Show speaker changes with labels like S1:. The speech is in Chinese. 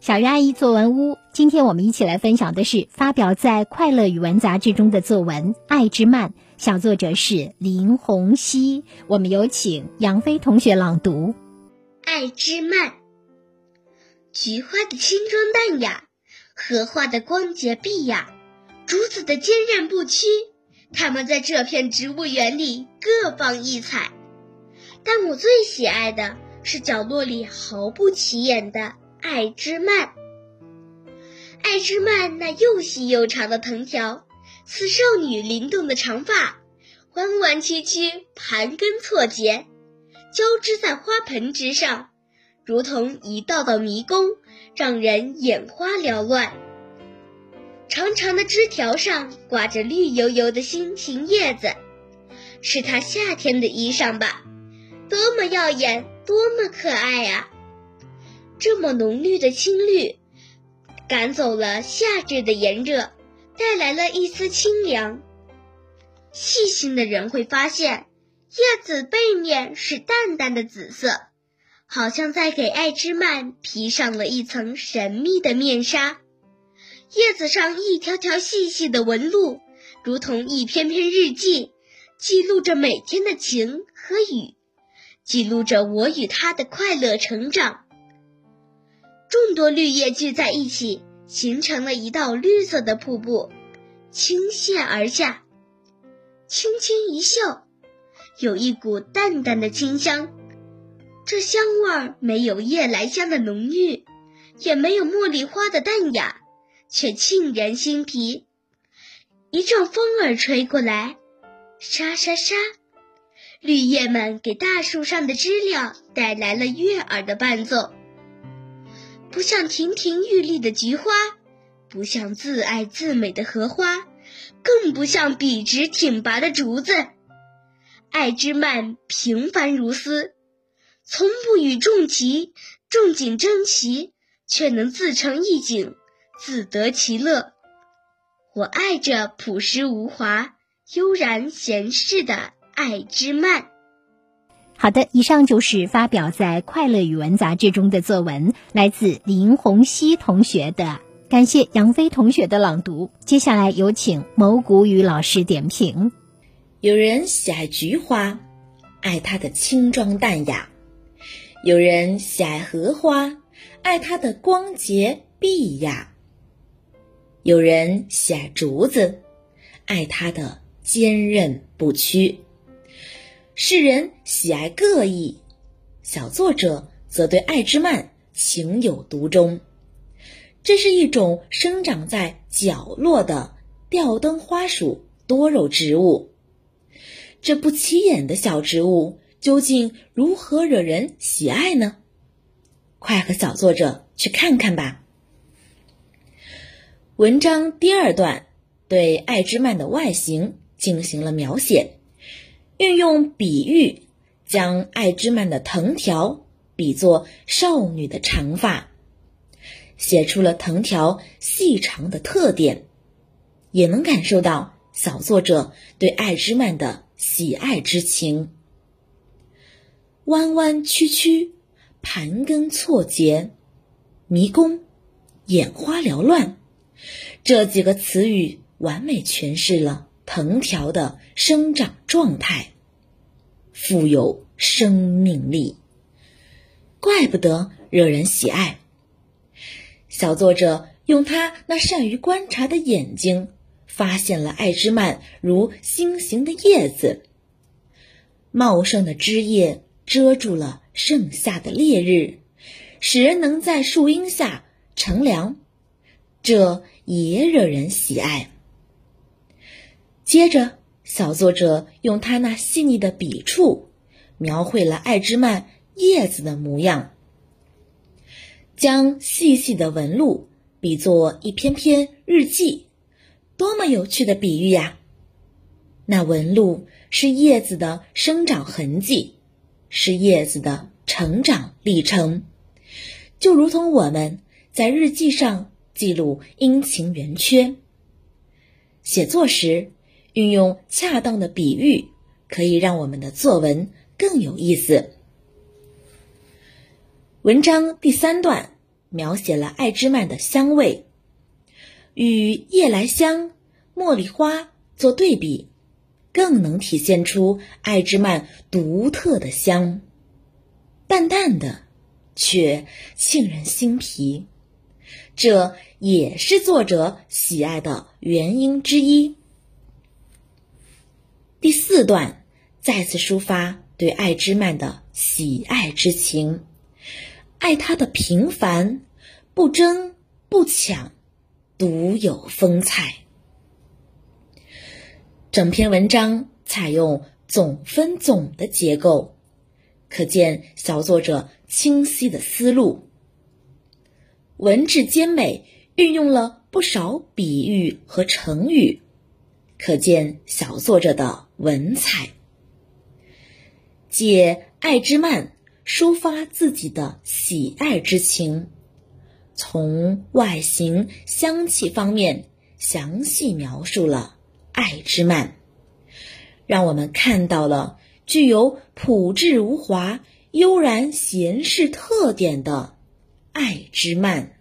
S1: 小鱼阿姨作文屋，今天我们一起来分享的是发表在《快乐语文》杂志中的作文《爱之曼》，小作者是林鸿熙。我们有请杨飞同学朗读《
S2: 爱之曼》。菊花的轻装淡雅，荷花的光洁碧雅，竹子的坚韧不屈，它们在这片植物园里各放异彩。但我最喜爱的是角落里毫不起眼的。爱之曼，爱之曼那又细又长的藤条，似少女灵动的长发，弯弯曲曲，盘根错节，交织在花盆之上，如同一道道迷宫，让人眼花缭乱。长长的枝条上挂着绿油油的心形叶子，是它夏天的衣裳吧？多么耀眼，多么可爱啊！这么浓绿的青绿，赶走了夏至的炎热，带来了一丝清凉。细心的人会发现，叶子背面是淡淡的紫色，好像在给爱之曼披上了一层神秘的面纱。叶子上一条条细细的纹路，如同一篇篇日记，记录着每天的晴和雨，记录着我与他的快乐成长。众多绿叶聚在一起，形成了一道绿色的瀑布，倾泻而下。轻轻一嗅，有一股淡淡的清香。这香味儿没有夜来香的浓郁，也没有茉莉花的淡雅，却沁人心脾。一阵风儿吹过来，沙沙沙，绿叶们给大树上的知了带来了悦耳的伴奏。不像亭亭玉立的菊花，不像自爱自美的荷花，更不像笔直挺拔的竹子。爱之曼平凡如斯，从不与众奇众景争奇，却能自成一景，自得其乐。我爱着朴实无华、悠然闲适的爱之曼。
S1: 好的，以上就是发表在《快乐语文》杂志中的作文，来自林鸿熙同学的。感谢杨飞同学的朗读。接下来有请牟谷雨老师点评。
S3: 有人喜爱菊花，爱它的清装淡雅；有人喜爱荷花，爱它的光洁碧雅；有人喜爱竹子，爱它的坚韧不屈。世人喜爱各异，小作者则对爱之曼情有独钟。这是一种生长在角落的吊灯花属多肉植物。这不起眼的小植物究竟如何惹人喜爱呢？快和小作者去看看吧。文章第二段对爱之曼的外形进行了描写。运用比喻，将艾之曼的藤条比作少女的长发，写出了藤条细长的特点，也能感受到小作者对艾之曼的喜爱之情。弯弯曲曲，盘根错节，迷宫，眼花缭乱，这几个词语完美诠释了。藤条的生长状态富有生命力，怪不得惹人喜爱。小作者用他那善于观察的眼睛，发现了爱之曼如心形的叶子，茂盛的枝叶遮住了盛夏的烈日，使人能在树荫下乘凉，这也惹人喜爱。接着，小作者用他那细腻的笔触，描绘了艾之曼叶子的模样，将细细的纹路比作一篇篇日记，多么有趣的比喻呀！那纹路是叶子的生长痕迹，是叶子的成长历程，就如同我们在日记上记录阴晴圆缺，写作时。运用恰当的比喻，可以让我们的作文更有意思。文章第三段描写了爱之曼的香味，与夜来香、茉莉花做对比，更能体现出爱之曼独特的香，淡淡的，却沁人心脾。这也是作者喜爱的原因之一。第四段再次抒发对爱之曼的喜爱之情，爱他的平凡、不争不抢、独有风采。整篇文章采用总分总的结构，可见小作者清晰的思路。文质兼美，运用了不少比喻和成语。可见小作者的文采，借爱之曼抒发自己的喜爱之情，从外形、香气方面详细描述了爱之曼，让我们看到了具有朴质无华、悠然闲适特点的爱之曼。